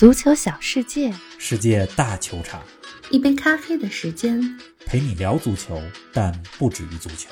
足球小世界，世界大球场，一杯咖啡的时间，陪你聊足球，但不止于足球。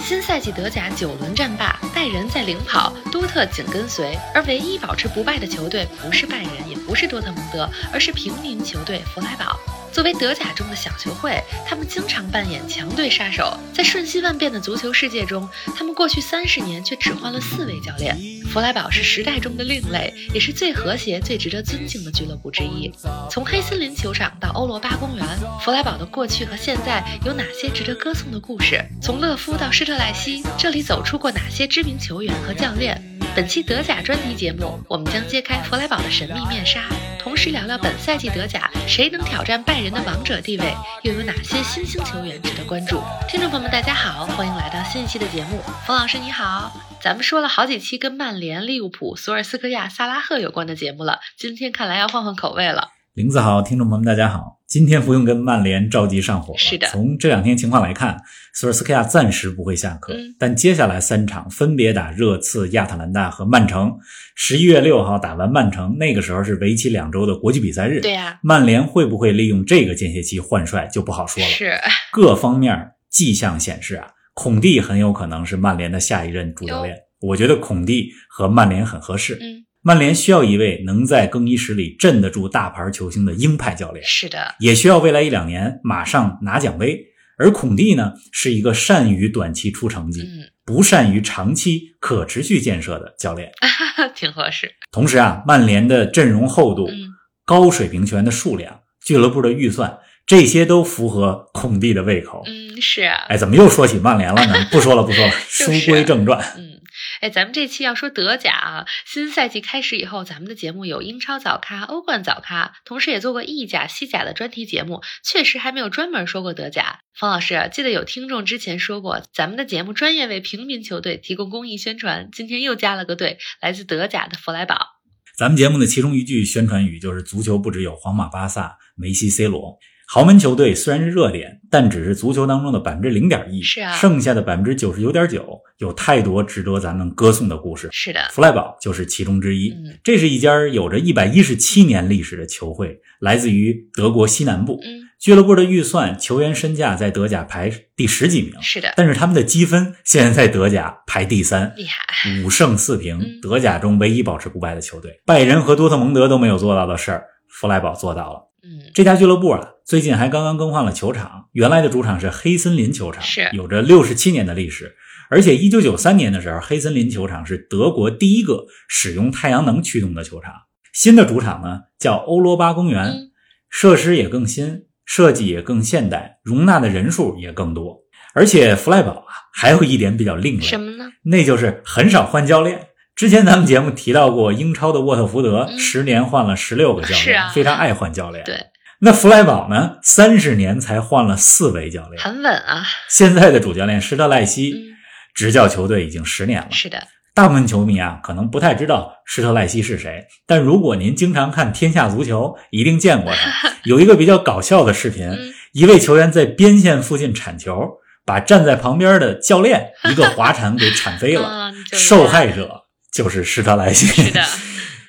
新赛季德甲九轮战罢，拜仁在领跑，多特紧跟随，而唯一保持不败的球队不是拜仁，也不是多特蒙德，而是平民球队弗莱堡。作为德甲中的小球会，他们经常扮演强队杀手。在瞬息万变的足球世界中，他们过去三十年却只换了四位教练。弗莱堡是时代中的另类，也是最和谐、最值得尊敬的俱乐部之一。从黑森林球场到欧罗巴公园，弗莱堡的过去和现在有哪些值得歌颂的故事？从勒夫到施特赖西，这里走出过哪些知名球员和教练？本期德甲专题节目，我们将揭开弗莱堡的神秘面纱。同时聊聊本赛季德甲谁能挑战拜仁的王者地位，又有哪些新兴球员值得关注？听众朋友们，大家好，欢迎来到新一期的节目。冯老师你好，咱们说了好几期跟曼联、利物浦、索尔斯克亚、萨拉赫有关的节目了，今天看来要换换口味了。林子好，听众朋友们大家好，今天不用跟曼联着急上火了。是的从这两天情况来看，索尔斯克亚暂时不会下课，嗯但接下来三场分别打热刺、亚特兰大和曼城。十一月六号打完曼城，那个时候是为期两周的国际比赛日。对呀、曼联会不会利用这个间歇期换帅就不好说了。是各方面迹象显示啊，孔蒂很有可能是曼联的下一任主教练。我觉得孔蒂和曼联很合适。嗯，曼联需要一位能在更衣室里镇得住大牌球星的鹰派教练，是的，也需要未来一两年马上拿奖杯。而孔蒂呢，是一个善于短期出成绩，嗯，不善于长期可持续建设的教练。挺合适。同时啊，曼联的阵容厚度、嗯，高水平球员的数量、俱乐部的预算，这些都符合孔蒂的胃口。嗯，是啊。哎，怎么又说起曼联了呢？不说了，不说了，书就是归正传。嗯，咱们这期要说德甲啊，新赛季开始以后，咱们的节目有英超早咖、欧冠早咖，同时也做过意甲、西甲的专题节目，确实还没有专门说过德甲。方老师，记得有听众之前说过，咱们的节目专业为平民球队提供公益宣传，今天又加了个队，来自德甲的弗莱堡。咱们节目的其中一句宣传语就是：“足球不只有皇马、巴萨、梅西、C 罗。”豪门球队虽然是热点，但只是足球当中的百分之零点一，是啊剩下的百分之九十九点九有太多值得咱们歌颂的故事。是的，弗莱堡就是其中之一。嗯这是一家有着一百一十七年历史的球会，来自于德国西南部。嗯，俱乐部的预算、球员身价在德甲排第十几名，是的，但是他们的积分现在在德甲排第三，厉害。五胜四平嗯，德甲中唯一保持不败的球队。拜仁和多特蒙德都没有做到的事儿，弗莱堡做到了。嗯，这家俱乐部啊，最近还刚刚更换了球场，原来的主场是黑森林球场，是有着六十七年的历史。而且一九九三年的时候，黑森林球场是德国第一个使用太阳能驱动的球场。新的主场呢叫欧罗巴公园，嗯设施也更新，设计也更现代，容纳的人数也更多。而且弗赖堡啊，还有一点比较另类，什么呢？那就是很少换教练。之前咱们节目提到过，英超的沃特福德嗯十年换了十六个教练，非常爱换教练。对，那弗莱堡呢，三十年才换了四位教练。很稳啊。现在的主教练施特赖西嗯，执教球队已经十年了。是的，大部分球迷啊，可能不太知道施特赖西是谁，但如果您经常看《天下足球》，一定见过他。有一个比较搞笑的视频，嗯，一位球员在边线附近铲球，把站在旁边的教练一个滑铲给铲飞了。啊，受害者就是施特莱西。是的，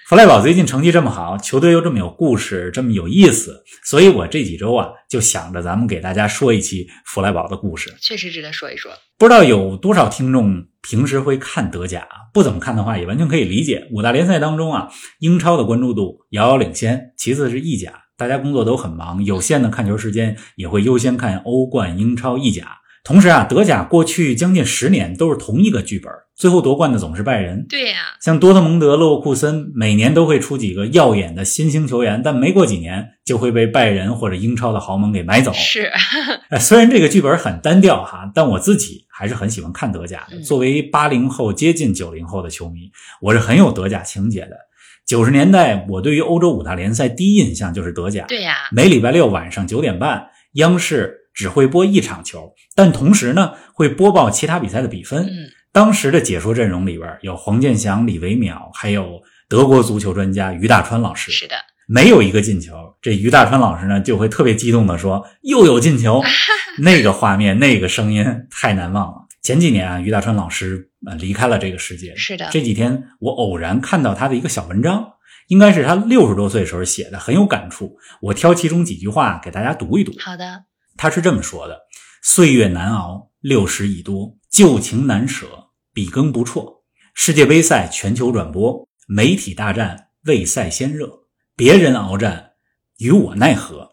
弗莱堡最近成绩这么好，球队又这么有故事，这么有意思，所以我这几周啊就想着咱们给大家说一期弗莱堡的故事。确实值得说一说。不知道有多少听众平时会看德甲，不怎么看的话也完全可以理解。五大联赛当中啊，英超的关注度遥遥领先，其次是意甲，大家工作都很忙，有限的看球时间也会优先看欧冠、英超、意甲。同时啊，德甲过去将近十年都是同一个剧本，最后夺冠的总是拜仁。对呀、像多特蒙德、勒沃库森每年都会出几个耀眼的新兴球员，但没过几年就会被拜仁或者英超的豪门给买走。是，哎，虽然这个剧本很单调哈，但我自己还是很喜欢看德甲作为八零后接近九零后的球迷，我是很有德甲情节的。九十年代，我对于欧洲五大联赛第一印象就是德甲。对呀、每礼拜六晚上九点半，央视只会播一场球，但同时呢会播报其他比赛的比分。嗯，当时的解说阵容里边有黄健翔、李维淼，还有德国足球专家于大川老师。是的，没有一个进球，这于大川老师呢就会特别激动的说：“又有进球！”那个画面，那个声音太难忘了。前几年啊，于大川老师呃离开了这个世界。是的这几天我偶然看到他的一个小文章，应该是他六十多岁时候写的，很有感触。我挑其中几句话给大家读一读。好的，他是这么说的：“岁月难熬，六十已多，旧情难舍，笔耕不辍。世界杯赛全球转播，媒体大战为赛先热，别人鏖战，与我奈何？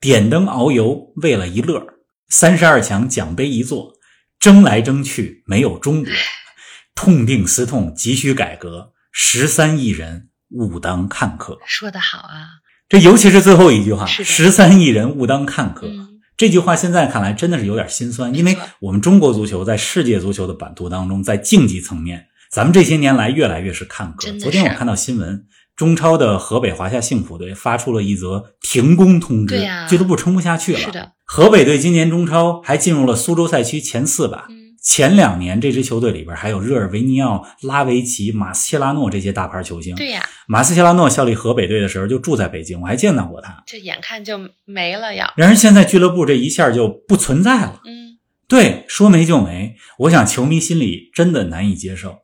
点灯遨游，为了一乐。三十二强奖杯一座，争来争去没有中国。痛定思痛，急需改革。十三亿人，勿当看客。”说得好啊，这尤其是最后一句话：“十三亿人，勿当看客。嗯这句话现在看来真的是有点心酸，因为我们中国足球在世界足球的版图当中，在竞技层面，咱们这些年来越来越是看客昨天我看到新闻，中超的河北华夏幸福队发出了一则停工通知，俱乐部撑不下去了。是的，河北队今年中超还进入了苏州赛区前四吧。嗯前两年这支球队里边还有热尔维尼奥、拉维奇、马斯切拉诺这些大牌球星。对呀，马斯切拉诺效力河北队的时候就住在北京，我还见到过他。这眼看就没了要，然而现在俱乐部这一下就不存在了。嗯，对，说没就没。我想球迷心里真的难以接受。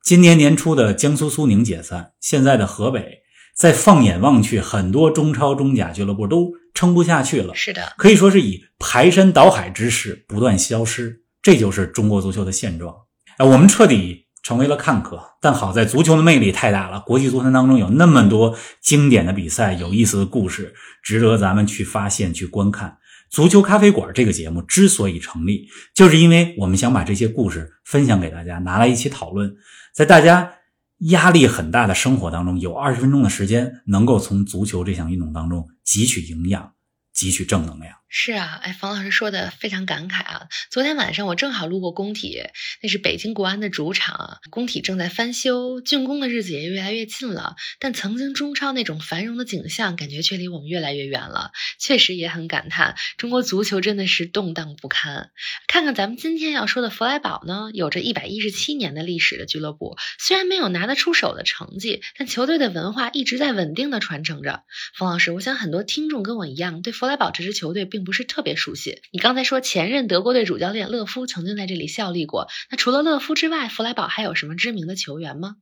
今年年初的江苏苏宁解散，现在的河北，再放眼望去，很多中超、中甲俱乐部都撑不下去了，是的，可以说是以排山倒海之势不断消失。这就是中国足球的现状。啊，我们彻底成为了看客，但好在足球的魅力太大了，国际足坛当中有那么多经典的比赛、有意思的故事，值得咱们去发现、去观看。足球咖啡馆这个节目之所以成立，就是因为我们想把这些故事分享给大家，拿来一起讨论。在大家压力很大的生活当中，有二十分钟的时间，能够从足球这项运动当中汲取营养、汲取正能量。是啊，哎，冯老师说的非常感慨啊。昨天晚上我正好路过工体，那是北京国安的主场，工体正在翻修，竣工的日子也越来越近了。但曾经中超那种繁荣的景象，感觉却离我们越来越远了。确实也很感叹，中国足球真的是动荡不堪。看看咱们今天要说的弗莱堡呢，有着一百一十七年的历史的俱乐部，虽然没有拿得出手的成绩，但球队的文化一直在稳定的传承着。冯老师，我想很多听众跟我一样，对弗莱堡这支球队并不是特别熟悉。你刚才说前任德国队主教练勒夫曾经在这里效力过，那除了勒夫之外，弗莱堡还有什么知名的球员吗？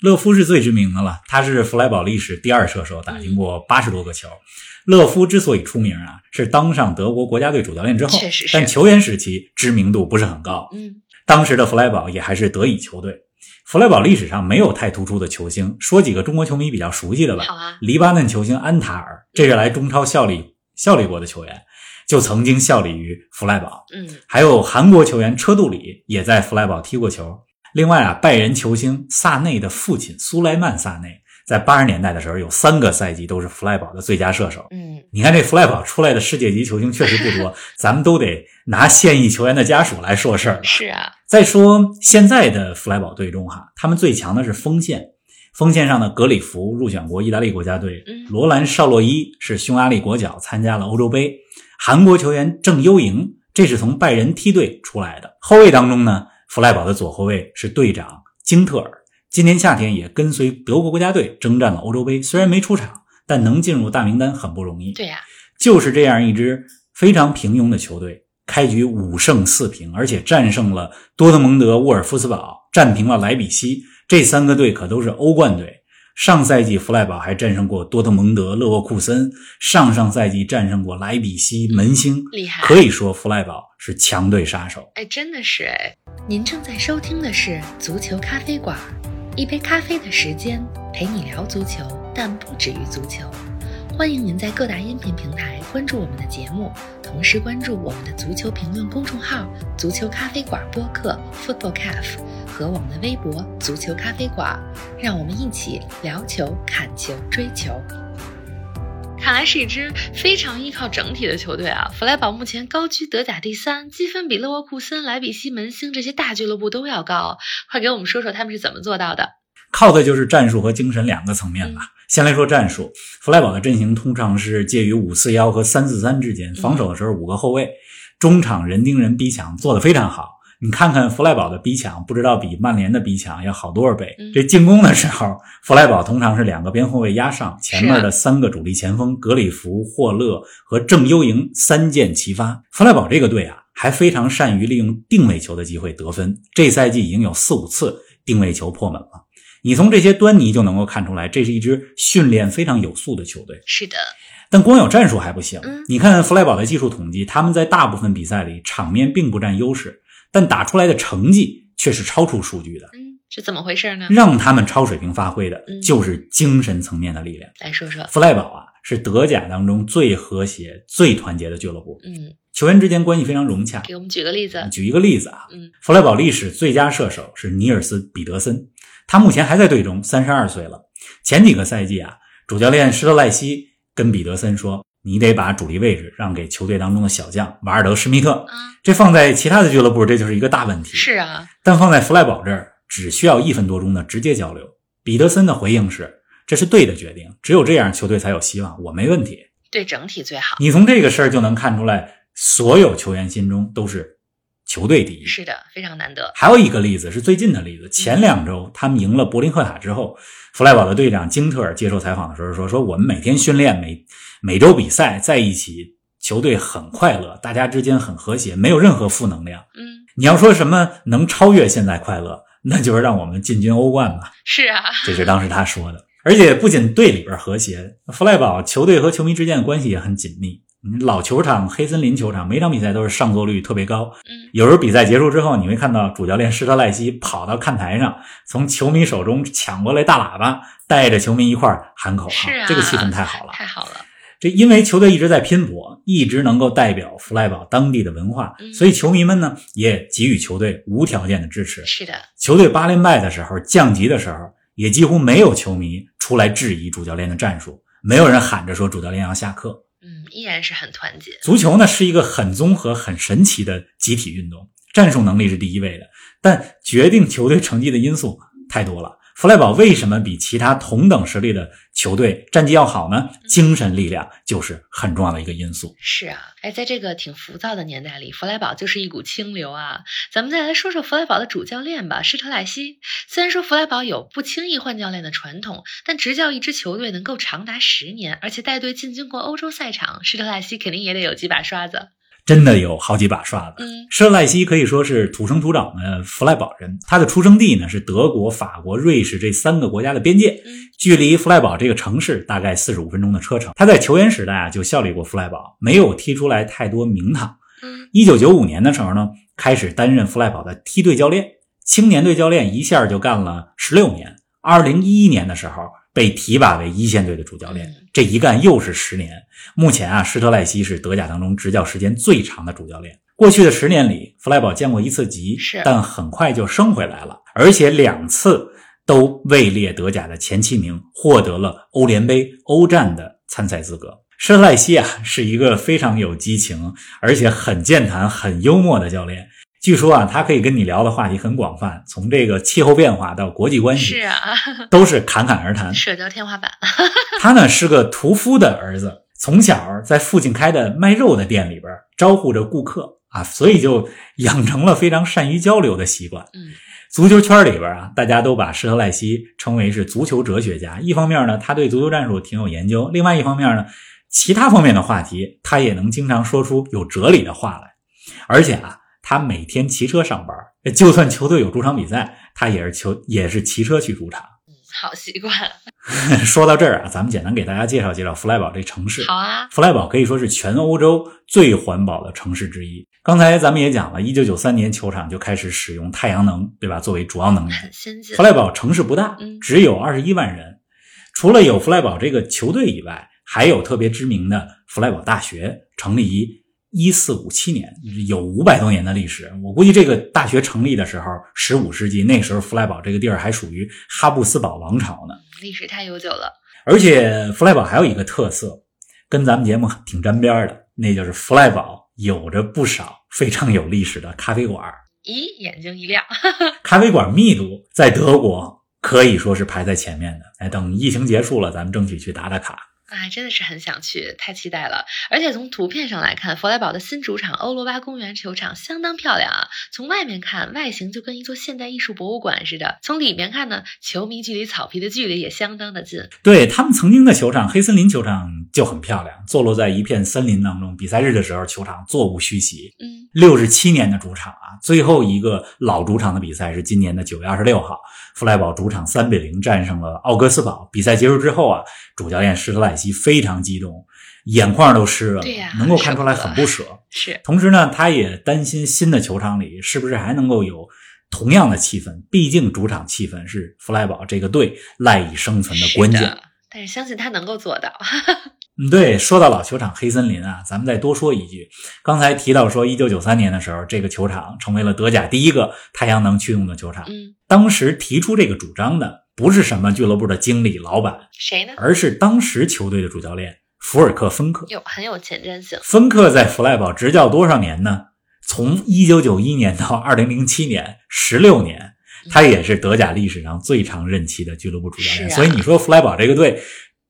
勒夫是最知名的了，他是弗莱堡历史第二射手，打进过八十多个球。勒夫之所以出名啊，是当上德国国家队主教练之后确实，是但球员时期知名度不是很高。嗯，当时的弗莱堡也还是德乙球队。弗莱堡历史上没有太突出的球星，说几个中国球迷比较熟悉的吧。好啊，黎巴嫩球星安塔尔，这是来中超效力效力过的球员，就曾经效力于弗莱堡。嗯，还有韩国球员车杜里也在弗莱堡踢过球。另外啊，拜仁球星萨内的父亲苏莱曼·萨内，在八十年代的时候有三个赛季都是弗莱堡的最佳射手。嗯，你看这弗莱堡出来的世界级球星确实不多，咱们都得拿现役球员的家属来说事儿了。是啊，再说现在的弗莱堡队中哈，他们最强的是锋线，锋线上的格里弗入选过意大利国家队，嗯罗兰绍洛伊是匈牙利国脚，参加了欧洲杯。韩国球员郑优莹，这是从拜仁梯队出来的。后卫当中呢，弗赖堡的左后卫是队长京特尔，今年夏天也跟随德国国家队征战了欧洲杯，虽然没出场，但能进入大名单很不容易。对呀、就是这样一支非常平庸的球队，开局五胜四平，而且战胜了多特蒙德、沃尔夫斯堡，战平了莱比锡，这三个队可都是欧冠队。上赛季弗赖堡还战胜过多特蒙德、勒沃库森，上上赛季战胜过莱比锡门兴，厉害可以说弗赖堡是强队杀手。哎，真的是哎。您正在收听的是足球咖啡馆，一杯咖啡的时间陪你聊足球，但不止于足球。欢迎您在各大音频平台关注我们的节目，同时关注我们的足球评论公众号“足球咖啡馆播客 ”（Football Cafe） 和我们的微博“足球咖啡馆”，让我们一起聊球、看球、追球。看来是一支非常依靠整体的球队啊！弗莱堡目前高居德甲第三，积分比勒沃库森、莱比锡、门兴这些大俱乐部都要高。快给我们说说他们是怎么做到的？靠的就是战术和精神两个层面吧。先来说战术，弗莱堡的阵型通常是介于五四幺和三四三之间，防守的时候五个后卫，中场人盯人逼抢做得非常好。你看看弗赖堡的逼抢，不知道比曼联的逼抢要好多少倍。嗯这进攻的时候，弗赖堡通常是两个边后卫压上，前面的三个主力前锋格里弗、霍勒和郑优营三箭齐发。弗赖堡这个队啊，还非常善于利用定位球的机会得分，这赛季已经有四五次定位球破门了。你从这些端倪就能够看出来，这是一支训练非常有素的球队。是的，但光有战术还不行嗯。你看弗赖堡的技术统计，他们在大部分比赛里场面并不占优势，但打出来的成绩却是超出数据的。嗯，是怎么回事呢？让他们超水平发挥的嗯就是精神层面的力量。来说说，弗莱堡啊，是德甲当中最和谐、最团结的俱乐部，嗯，球员之间关系非常融洽。给我们举个例子。举一个例子啊，嗯弗莱堡历史最佳射手是尼尔斯·彼得森，他目前还在队中，三十二岁了。前几个赛季啊，主教练施特赖西跟彼得森说：“你得把主力位置让给球队当中的小将瓦尔德·施密特。啊，”这放在其他的俱乐部，这就是一个大问题。是啊，但放在弗赖堡这儿，只需要一分多钟的直接交流。彼得森的回应是：“这是对的决定，只有这样球队才有希望，我没问题。对整体最好。你从这个事儿就能看出来，所有球员心中都是球队第一。是的，非常难得。还有一个例子是最近的例子，前两周他们赢了柏林赫塔之后，弗赖堡的队长金特尔接受采访的时候说：“说我们每天训练，每每周比赛在一起，球队很快乐，大家之间很和谐，没有任何负能量。嗯，你要说什么能超越现在快乐，那就是让我们进军欧冠吧。”是啊，这是当时他说的。而且不仅队里边和谐，弗赖堡球队和球迷之间的关系也很紧密。老球场黑森林球场，每场比赛都是上座率特别高。嗯，有时候比赛结束之后，你会看到主教练施特赖西跑到看台上，从球迷手中抢过来大喇叭，带着球迷一块儿喊口号。是啊这个气氛太好了。太好了。这因为球队一直在拼搏，一直能够代表弗莱堡当地的文化，嗯所以球迷们呢也给予球队无条件的支持。是的，球队八连败的时候，降级的时候，也几乎没有球迷出来质疑主教练的战术，没有人喊着说主教练要下课。嗯，依然是很团结。足球呢是一个很综合、很神奇的集体运动，战术能力是第一位的，但决定球队成绩的因素太多了。弗莱堡为什么比其他同等实力的球队战绩要好呢？精神力量就是很重要的一个因素。是啊，哎，在这个挺浮躁的年代里，弗莱堡就是一股清流啊。咱们再来说说弗莱堡的主教练吧，施特赖西。虽然说弗莱堡有不轻易换教练的传统，但执教一支球队能够长达十年，而且带队进军过欧洲赛场，施特赖西肯定也得有几把刷子。真的有好几把刷子。嗯施特赖西可以说是土生土长的弗赖堡人，他的出生地呢是德国、法国、瑞士这三个国家的边界，嗯距离弗赖堡这个城市大概四十五分钟的车程。他在球员时代啊就效力过弗赖堡，没有踢出来太多名堂。嗯一九九五年的时候呢，开始担任弗赖堡的梯队教练，青年队教练一下就干了十六年。二零一一年的时候被提拔为一线队的主教练嗯，这一干又是十年。目前啊，施特赖西是德甲当中执教时间最长的主教练。过去的十年里，弗莱堡降过一次级是，但很快就升回来了，而且两次都位列德甲的前七名，获得了欧联杯、欧战的参赛资格。施特赖西啊，是一个非常有激情，而且很健谈、很幽默的教练。据说啊，他可以跟你聊的话题很广泛，从这个气候变化到国际关系，是啊，都是侃侃而谈。社交天花板。他呢是个屠夫的儿子，从小在父亲开的卖肉的店里边招呼着顾客啊，所以就养成了非常善于交流的习惯。嗯足球圈里边啊，大家都把施特赖西称为是足球哲学家。一方面呢，他对足球战术挺有研究；另外一方面呢，其他方面的话题他也能经常说出有哲理的话来。而且啊，他每天骑车上班，就算球队有主场比赛，他也是球也是骑车去主场。好习惯。说到这儿啊，咱们简单给大家介绍介绍弗莱堡这城市。好啊，弗莱堡可以说是全欧洲最环保的城市之一。刚才咱们也讲了，一九九三年球场就开始使用太阳能，对吧？作为主要能源。很 先进弗。莱堡城市不大嗯，只有二十一万人。除了有弗莱堡这个球队以外，还有特别知名的弗莱堡大学，成立于一四五七年，有五百多年的历史。我估计这个大学成立的时候，十五世纪，那时候弗莱堡这个地儿还属于哈布斯堡王朝呢。历史太悠久了。而且弗莱堡还有一个特色，跟咱们节目挺沾边儿的，那就是弗莱堡有着不少非常有历史的咖啡馆儿。咦，眼睛一亮。咖啡馆密度在德国可以说是排在前面的。哎，等疫情结束了，咱们争取去打打卡。哎，真的是很想去，太期待了！而且从图片上来看，弗莱堡的新主场欧罗巴公园球场相当漂亮啊。从外面看，外形就跟一座现代艺术博物馆似的；从里面看呢，球迷距离草皮的距离也相当的近。对他们曾经的球场黑森林球场就很漂亮，坐落在一片森林当中。比赛日的时候，球场座无虚席。嗯，六十七年的主场啊，最后一个老主场的比赛是今年的九月二十六号，弗赖堡主场三比零战胜了奥格斯堡。比赛结束之后啊，主教练施特赖西非常激动，眼眶都湿了，对呀能够看出来很不舍。是，同时呢，他也担心新的球场里是不是还能够有同样的气氛，毕竟主场气氛是弗莱堡这个队赖以生存的关键。是但是相信他能够做到。嗯，对，说到老球场黑森林啊，咱们再多说一句。刚才提到说，一九九三年的时候，这个球场成为了德甲第一个太阳能驱动的球场。嗯，当时提出这个主张的不是什么俱乐部的经理、老板，谁呢？而是当时球队的主教练福尔克芬克。有很有前瞻性。芬克在弗赖堡执教多少年呢？从一九九一年到二零零七年，十六年，他也是德甲历史上最长任期的俱乐部主教练。啊所以你说弗莱堡这个队，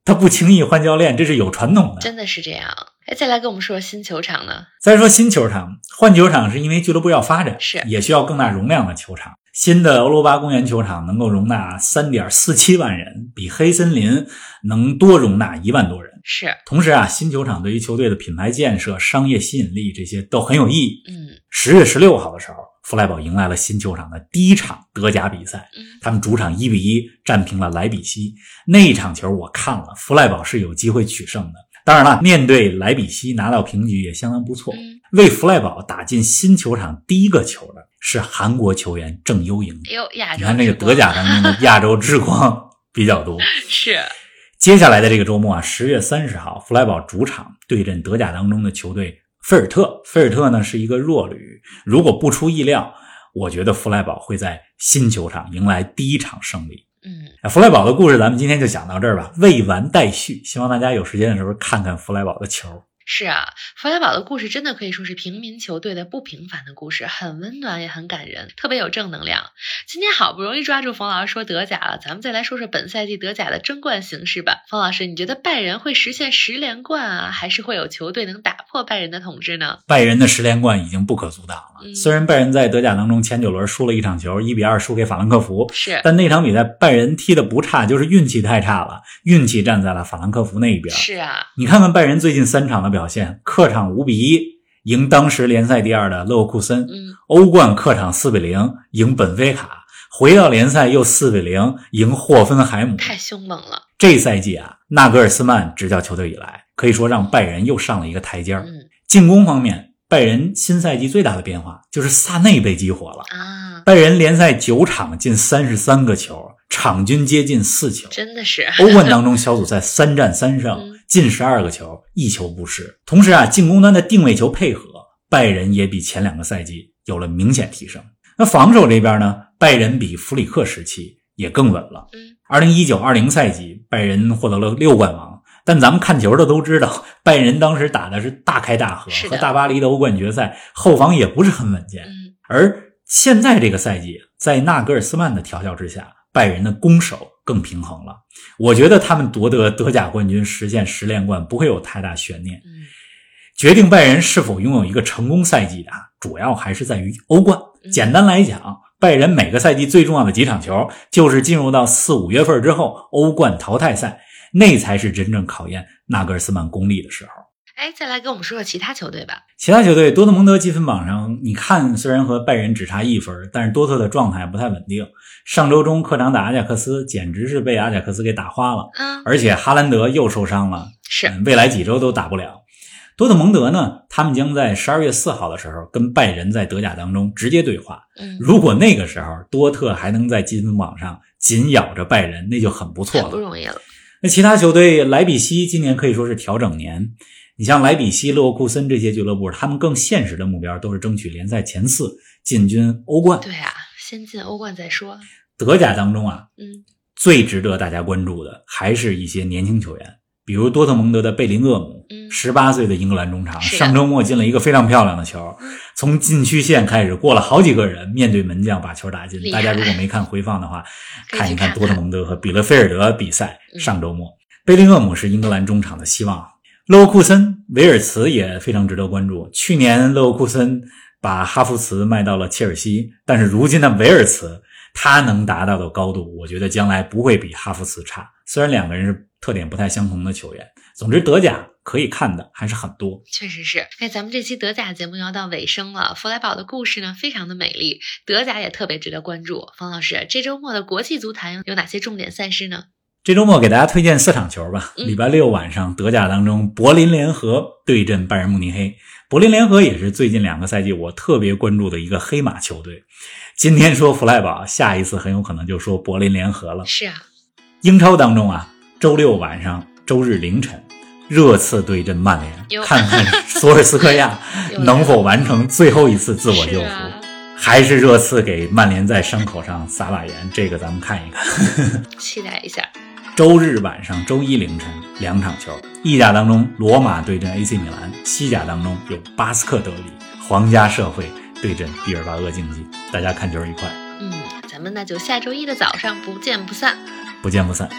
他不轻易换教练，这是有传统的。真的是这样。哎，再来跟我们说说新球场呢？再说新球场，换球场是因为俱乐部要发展，是也需要更大容量的球场。新的欧罗巴公园球场能够容纳三点四七万人，比黑森林能多容纳一万多人。是，同时啊，新球场对于球队的品牌建设、商业吸引力这些都很有意义。嗯十月十六号的时候，弗赖堡迎来了新球场的第一场德甲比赛，嗯，他们主场一比一战平了莱比锡。那一场球我看了，弗赖堡是有机会取胜的。当然了，面对莱比锡拿到平局也相当不错。嗯为弗赖堡打进新球场第一个球的是韩国球员郑优莹。哎呦，亚洲你看这个德甲当中的亚洲之光 比较多。是，接下来的这个周末啊，十月三十号，弗莱堡主场对阵德甲当中的球队菲尔特。菲尔特呢是一个弱旅，如果不出意料，我觉得弗莱堡会在新球场迎来第一场胜利。嗯，哎弗莱堡的故事咱们今天就讲到这儿吧，未完待续。希望大家有时间的时候看看弗莱堡的球。是啊，弗莱堡的故事真的可以说是平民球队的不平凡的故事，很温暖也很感人，特别有正能量。今天好不容易抓住冯老师说德甲了，咱们再来说说本赛季德甲的争冠形势吧。冯老师，你觉得拜仁会实现十连冠啊，还是会有球队能打破拜仁的统治呢？拜仁的十连冠已经不可阻挡了。嗯虽然拜仁在德甲当中前九轮输了一场球，一比二输给法兰克福，是，但那场比赛拜仁踢的不差，就是运气太差了，运气站在了法兰克福那一边。是啊，你看看拜仁最近三场的表现：客场五比一赢当时联赛第二的勒沃库森，嗯，欧冠客场四比零赢本菲卡，回到联赛又四比零赢霍芬海姆。太凶猛了。这赛季啊，纳格尔斯曼执教球队以来，可以说让拜仁又上了一个台阶儿。嗯进攻方面，拜仁新赛季最大的变化就是萨内被激活了。啊，拜仁联赛九场进三十三个球，场均接近四球。真的是。欧冠当中小组赛三战三胜嗯，进十二个球，一球不失。同时啊，进攻端的定位球配合，拜仁也比前两个赛季有了明显提升。那防守这边呢，拜仁比弗里克时期也更稳了。嗯，二零一九二零赛季，拜仁获得了六冠王。但咱们看球的都知道，拜仁当时打的是大开大合和大巴黎的欧冠决赛，后防也不是很稳健。嗯，而现在这个赛季，在纳格尔斯曼的调教之下，拜仁的攻守更平衡了。我觉得他们夺得德甲冠军，实现十连冠不会有太大悬念。嗯，决定拜仁是否拥有一个成功赛季的啊，主要还是在于欧冠。嗯简单来讲，拜仁每个赛季最重要的几场球，就是进入到四五月份之后欧冠淘汰赛，那才是真正考验纳格尔斯曼功力的时候。哎，再来跟我们说说其他球队吧。其他球队，多特蒙德积分榜上，你看虽然和拜仁只差一分，但是多特的状态不太稳定。上周中客场打阿贾克斯，简直是被阿贾克斯给打花了，嗯，而且哈兰德又受伤了，是，嗯未来几周都打不了。多特蒙德呢，他们将在十二月四号的时候跟拜仁在德甲当中直接对话。嗯，如果那个时候多特还能在积分榜上紧咬着拜仁，那就很不错了不。容易了。那其他球队，莱比锡今年可以说是调整年。你像莱比锡、勒沃库森这些俱乐部，他们更现实的目标都是争取联赛前四，进军欧冠。对啊，先进欧冠再说。德甲当中啊，嗯，最值得大家关注的还是一些年轻球员，比如多特蒙德的贝林厄姆，嗯十八岁的英格兰中场，上周末进了一个非常漂亮的球嗯，从禁区线开始过了好几个人，面对门将把球打进大家如果没看回放的话，看一看多特蒙德和比勒菲尔德比赛。嗯上周末，贝林厄姆是英格兰中场的希望。勒沃库森、维尔茨也非常值得关注。去年勒沃库森把哈弗茨卖到了切尔西，但是如今的维尔茨，他能达到的高度，我觉得将来不会比哈弗茨差。虽然两个人是特点不太相同的球员。总之，德甲可以看的还是很多。确实是。哎，咱们这期德甲节目要到尾声了，弗莱堡的故事呢非常的美丽，德甲也特别值得关注。方老师，这周末的国际足坛有哪些重点赛事呢？这周末给大家推荐四场球吧。礼拜六晚上，德甲当中，柏林联合对阵拜仁慕尼黑。柏林联合也是最近两个赛季我特别关注的一个黑马球队。今天说弗赖堡，下一次很有可能就说柏林联合了。是啊。英超当中啊，周六晚上、周日凌晨。热刺对阵曼联，看看索尔斯克亚 能否完成最后一次自我救赎，还是热刺给曼联在伤口上撒把盐？这个咱们看一看，期待一下。周日晚上、周一凌晨两场球，意甲当中罗马对阵 AC 米兰，西甲当中有巴斯克德里、皇家社会对阵毕尔巴鄂竞技，大家看球愉快。嗯，咱们那就下周一的早上不见不散，不见不散。